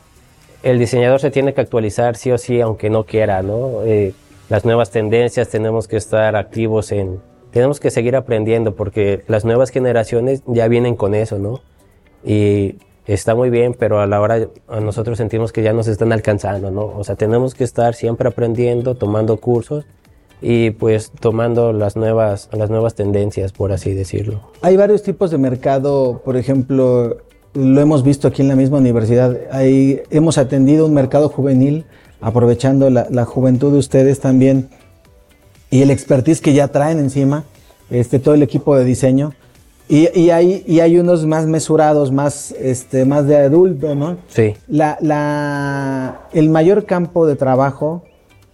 el diseñador se tiene que actualizar sí o sí aunque no quiera, ¿no? Eh, las nuevas tendencias tenemos que estar activos en, tenemos que seguir aprendiendo porque las nuevas generaciones ya vienen con eso, ¿no? Y está muy bien, pero a la hora nosotros sentimos que ya nos están alcanzando, ¿no? O sea, tenemos que estar siempre aprendiendo, tomando cursos y pues tomando las nuevas, las nuevas tendencias, por así decirlo. Hay varios tipos de mercado, por ejemplo, lo hemos visto aquí en la misma universidad, Hay, hemos atendido un mercado juvenil, aprovechando la, juventud de ustedes también y el expertise que ya traen encima, este, todo el equipo de diseño. Y, y, hay, y hay unos más mesurados, más, este, más de adulto, ¿no? Sí. La, la, el mayor campo de trabajo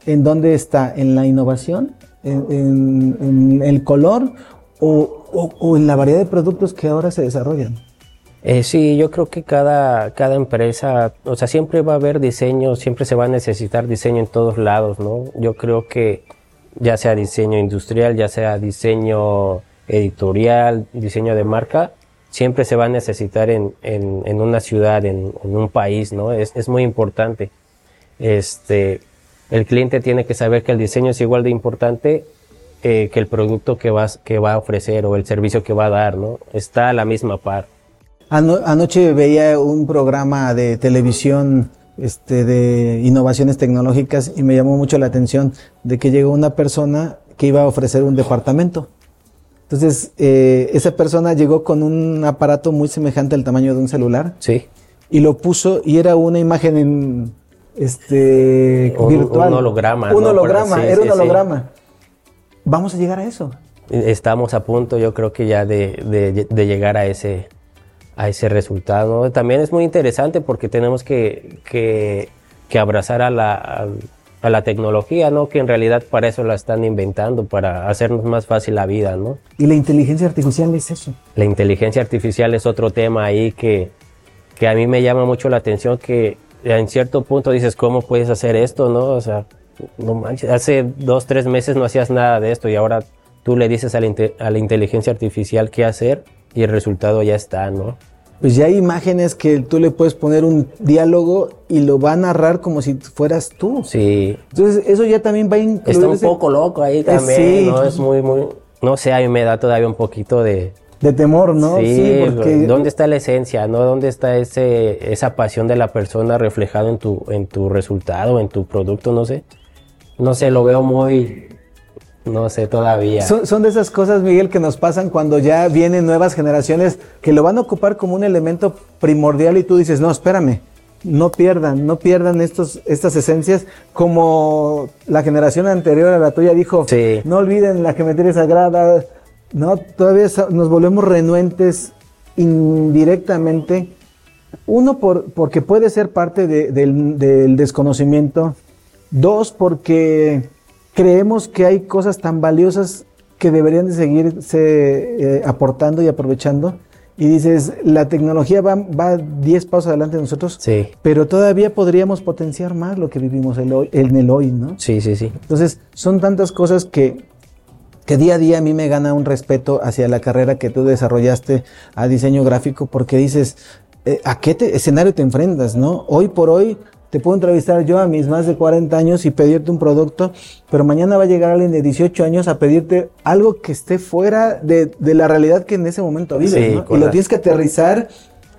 ¿En dónde está? ¿En la innovación? ¿En, el color? O, en la variedad de productos que ahora se desarrollan? Eh, sí, yo creo que cada, cada empresa, o sea, siempre va a haber diseño, siempre se va a necesitar diseño en todos lados, ¿no? Yo creo que ya sea diseño industrial, ya sea diseño editorial, diseño de marca, siempre se va a necesitar en, en, una ciudad, en, un país, ¿no? Es, es muy importante. Este, el cliente tiene que saber que el diseño es igual de importante eh, que el producto que, vas, que va a ofrecer o el servicio que va a dar, ¿no? Está a la misma par. anoche veía un programa de televisión este, de innovaciones tecnológicas y me llamó mucho la atención de que llegó una persona que iba a ofrecer un departamento. Entonces, eh, esa persona llegó con un aparato muy semejante al tamaño de un celular. Sí. Y lo puso y era una imagen en este, virtual. Un holograma. Un holograma, era un holograma. Vamos a llegar a eso. Estamos a punto, yo creo que ya de, llegar a ese, a ese resultado. También es muy interesante porque tenemos que, que, abrazar a la, a la tecnología, ¿no? Que en realidad para eso la están inventando, para hacernos más fácil la vida, ¿no? ¿Y la inteligencia artificial es eso? La inteligencia artificial es otro tema ahí que, que a mí me llama mucho la atención, que en cierto punto dices, ¿cómo puedes hacer esto, no? O sea, no manches, hace dos, tres meses no hacías nada de esto y ahora tú le dices a la, a la inteligencia artificial qué hacer y el resultado ya está, ¿no? pues ya hay imágenes que tú le puedes poner un diálogo y lo va a narrar como si fueras tú. Sí. Entonces, eso ya también va a incluir. Está un poco loco ahí también, ¿no? Es muy, muy. No sé, a mí me da todavía un poquito de. De temor, ¿no? Sí, porque... ¿dónde está la esencia, no? ¿Dónde está ese, esa pasión de la persona reflejada en tu, en tu resultado, en tu producto? No sé. No sé, lo veo muy, no sé todavía. Son, de esas cosas, Miguel, que nos pasan cuando ya vienen nuevas generaciones que lo van a ocupar como un elemento primordial y tú dices, no, espérame, no pierdan, no pierdan estos, estas esencias como la generación anterior a la tuya dijo, no olviden la geometría sagrada, no, todavía nos volvemos renuentes indirectamente. Uno, por, porque puede ser parte del, del desconocimiento. Dos, porque creemos que hay cosas tan valiosas que deberían de seguirse eh, aportando y aprovechando. Y dices, la tecnología va, va 10 pasos adelante de nosotros, sí. pero todavía podríamos potenciar más lo que vivimos en el hoy, ¿no? Sí, sí, sí. Entonces, son tantas cosas que, que día a día a mí me gana un respeto hacia la carrera que tú desarrollaste a diseño gráfico, porque dices, eh, ¿a qué escenario te enfrentas, no? Hoy por hoy te puedo entrevistar yo a mis más de 40 años y pedirte un producto, pero mañana va a llegar alguien de 18 años a pedirte algo que esté fuera de, la realidad que en ese momento vives. Y lo tienes que aterrizar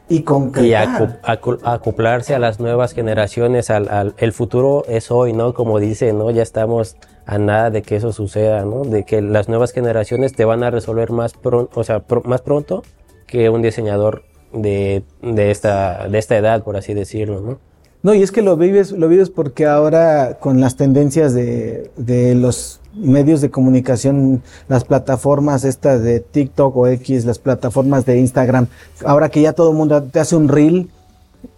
y acoplarse a las nuevas generaciones, al, el futuro es hoy, ¿no? Como dice, ¿no? Ya estamos a nada de que eso suceda, ¿no? De que las nuevas generaciones te van a resolver más pronto, o sea, más pronto que un diseñador de, de, esta, de esta edad, por así decirlo, ¿no? No, y es que lo vives, lo vives porque ahora con las tendencias de, de los medios de comunicación, las plataformas estas de TikTok o X, las plataformas de Instagram, ahora que ya todo el mundo te hace un reel,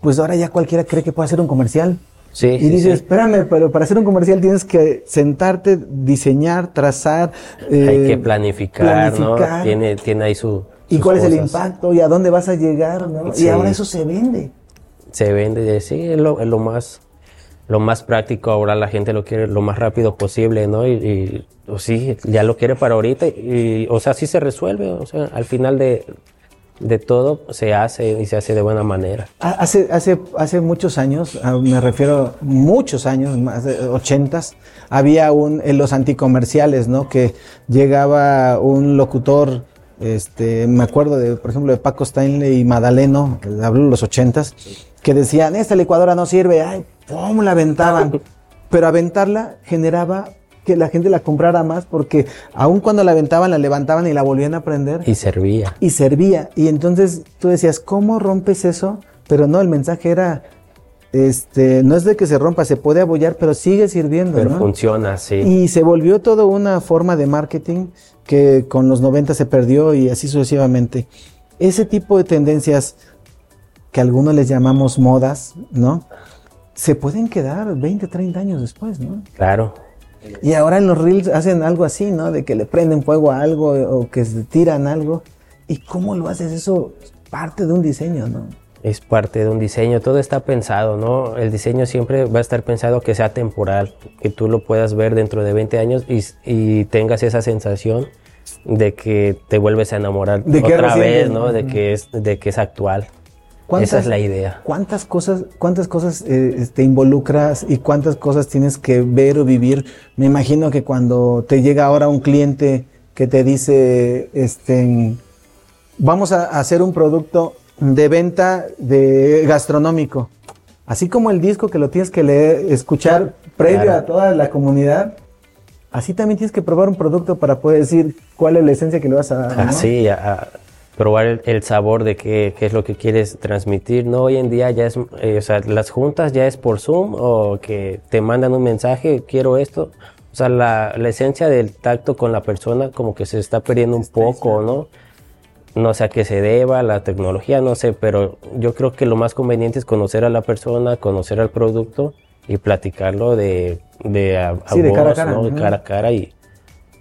pues ahora ya cualquiera cree que puede hacer un comercial. Sí, y dices, espérame, pero para hacer un comercial tienes que sentarte, diseñar, trazar. Hay que eh, planificar, ¿no? Tiene, tiene ahí su. ¿Y cuál es el impacto? ¿Y a dónde vas a llegar? ¿no? Y ahora eso se vende se vende, sí, es lo, es lo, más lo más práctico, ahora la gente lo quiere lo más rápido posible, ¿no? Y, o sí, ya lo quiere para ahorita, y, o sea, sí se resuelve, o sea, al final de, de todo se hace y se hace de buena manera. Hace, hace, hace muchos años, ah, me refiero muchos años, más de ochentas, había un, en los anticomerciales, ¿no? Que llegaba un locutor este, me acuerdo de, por ejemplo, de Paco Stanley y Madaleno, habló en los ochentas, que decían, esta licuadora no sirve, ay, ¿cómo la aventaban? Pero aventarla generaba que la gente la comprara más porque aun cuando la aventaban, la levantaban y la volvían a prender. Y servía. Y servía. Y entonces tú decías, ¿cómo rompes eso? Pero no, el mensaje era, este, no es de que se rompa, se puede abollar, pero sigue sirviendo. Pero funciona, sí. Y se volvió todo una forma de marketing que con los 90 se perdió y así sucesivamente. Ese tipo de tendencias que algunos les llamamos modas, ¿no? Se pueden quedar 20, 30 años después, ¿no? Claro. Y ahora en los reels hacen algo así, ¿no? De que le prenden fuego a algo o que se tiran algo. ¿Y cómo lo haces? Eso parte de un diseño, ¿no? Es parte de un diseño, todo está pensado, ¿no? El diseño siempre va a estar pensado que sea temporal, que tú lo puedas ver dentro de 20 años y, y tengas esa sensación de que te vuelves a enamorar de otra vez, ¿no? De que es, de que es actual. Esa es la idea. ¿Cuántas cosas, cuántas cosas eh, te involucras y cuántas cosas tienes que ver o vivir? Me imagino que cuando te llega ahora un cliente que te dice, este, vamos a hacer un producto de venta de gastronómico. Así como el disco que lo tienes que leer, escuchar previo a toda la comunidad, así también tienes que probar un producto para poder decir cuál es la esencia que le vas a dar. Así, a, probar el, sabor de qué, qué, es lo que quieres transmitir. No, hoy en día ya es, eh, o sea, las juntas ya es por Zoom o que te mandan un mensaje, quiero esto. O sea, la, la esencia del tacto con la persona como que se está perdiendo un poco, ¿no? No sé a qué se deba, la tecnología, no sé, pero yo creo que lo más conveniente es conocer a la persona, conocer al producto y platicarlo de, de a, a Sí, de voz, cara a cara, ¿no? Cara a cara y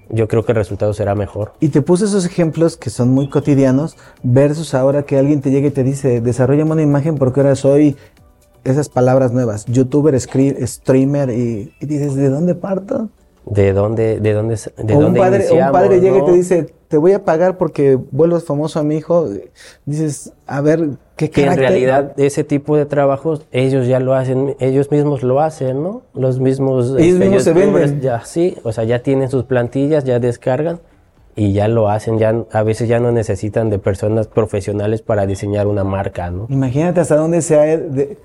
yo creo que el resultado será mejor. Y te puse esos ejemplos que son muy cotidianos versus ahora que alguien te llega y te dice, desarrollame una imagen porque ahora soy esas palabras nuevas, youtuber, streamer y, y dices, ¿de dónde parto? ¿De dónde, de dónde, de o un dónde padre, un padre llega y te dice, te voy a pagar porque vuelvas famoso a mi hijo. Dices, a ver, ¿qué que en realidad ese tipo de trabajos ellos ya lo hacen, ellos mismos lo hacen, ¿no? Los mismos Ellos este, mismos se venden. ya sí, o sea, ya tienen sus plantillas, ya descargan y ya lo hacen, ya a veces ya no necesitan de personas profesionales para diseñar una marca, ¿no? Imagínate hasta dónde se ha de-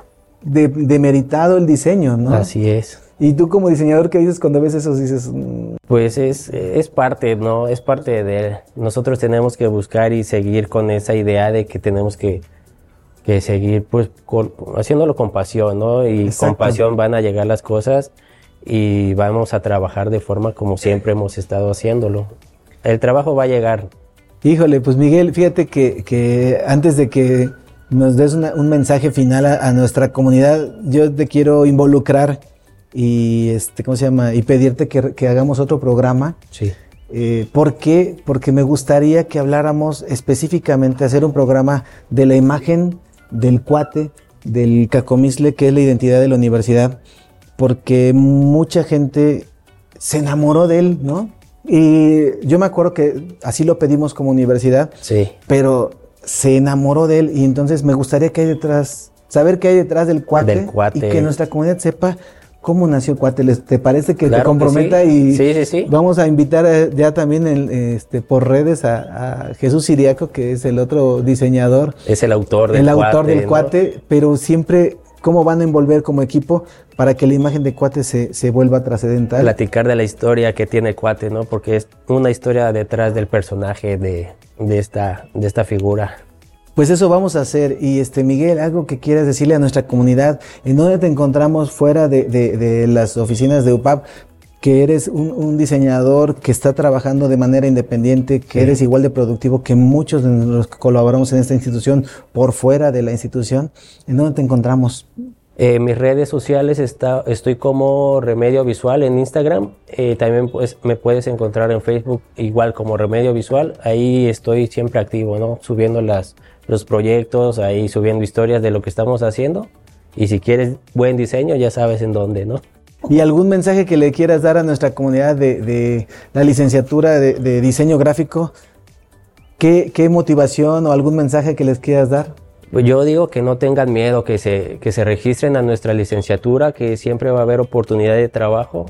de- demeritado el diseño, ¿no? Así es. Y tú como diseñador, ¿qué dices cuando ves eso? Dices, mm, Pues es, es parte, ¿no? Es parte de... Nosotros tenemos que buscar y seguir con esa idea de que tenemos que, que seguir pues con- haciéndolo con pasión, ¿no? Y con pasión van a llegar las cosas y vamos a trabajar de forma como siempre hemos estado haciéndolo. El trabajo va a llegar. Híjole, pues Miguel, fíjate que, que antes de que nos des una- un mensaje final a, a nuestra comunidad, yo te quiero involucrar y, este, ¿cómo se llama? Y pedirte que, que hagamos otro programa. Sí. Eh, ¿Por qué? Porque me gustaría que habláramos específicamente, hacer un programa de la imagen del cuate, del cacomisle, que es la identidad de la universidad, porque mucha gente se enamoró de él, ¿no? Y yo me acuerdo que así lo pedimos como universidad, Sí. pero se enamoró de él y entonces me gustaría que hay detrás, saber qué hay detrás del cuate, Del cuate. y que nuestra comunidad sepa cómo nació el cuate. ¿Les- ¿Te parece que Claro te que comprometa sí. y Sí, sí, sí. vamos a invitar eh, ya también en, este, por redes a, a Jesús Siriaco, que es el otro diseñador, Es el autor del el autor del ¿no? cuate, pero siempre cómo van a envolver como equipo para que la imagen de cuate se, se vuelva trascendental. platicar de la historia que tiene cuate, ¿no? Porque es una historia detrás del personaje de, de, esta, de esta figura. Pues eso vamos a hacer. Y este Miguel, algo que quieras decirle a nuestra comunidad, ¿en dónde te encontramos fuera de, de- de las oficinas de UPAP? Que eres un, un diseñador que está trabajando de manera independiente, que eres igual de productivo que muchos de los que colaboramos en esta institución por fuera de la institución. ¿En dónde te encontramos? En mis redes sociales está, estoy como Remedio Visual en Instagram. Eh, también pues, me puedes encontrar en Facebook igual como Remedio Visual. Ahí estoy siempre activo, ¿no? Subiendo las, los proyectos, ahí subiendo historias de lo que estamos haciendo. Y si quieres buen diseño, ya sabes en dónde, ¿no? ¿Y algún mensaje que le quieras dar a nuestra comunidad de, de la licenciatura de, de diseño gráfico? ¿Qué, ¿Qué motivación o algún mensaje que les quieras dar? Pues yo digo que no tengan miedo, que se, que se registren a nuestra licenciatura, que siempre va a haber oportunidad de trabajo.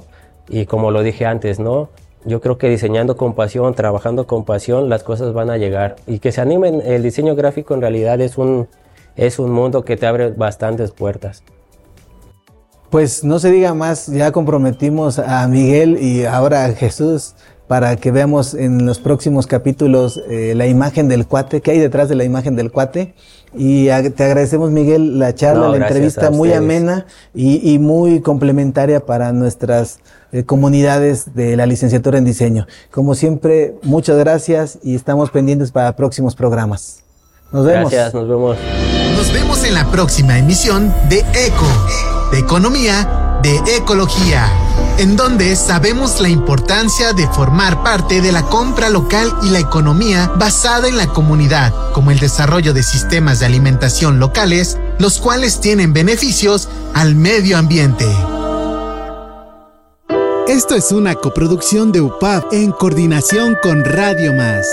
Y como lo dije antes, ¿no? Yo creo que diseñando con pasión, trabajando con pasión, las cosas van a llegar. Y que se animen, el diseño gráfico en realidad es un, es un mundo que te abre bastantes puertas. Pues no se diga más, ya comprometimos a Miguel y ahora a Jesús para que veamos en los próximos capítulos eh, la imagen del cuate, qué hay detrás de la imagen del cuate. Y te agradecemos, Miguel, la charla, No, la entrevista muy amena y, y muy complementaria para nuestras eh, comunidades de la licenciatura en diseño. Como siempre, muchas gracias y estamos pendientes para próximos programas. Nos vemos. Gracias, nos vemos. Nos vemos en la próxima emisión de ECO, de Economía, de Ecología, en donde sabemos la importancia de formar parte de la compra local y la economía basada en la comunidad, como el desarrollo de sistemas de alimentación locales, los cuales tienen beneficios al medio ambiente. Esto es una coproducción de UPAP en coordinación con Radio Más.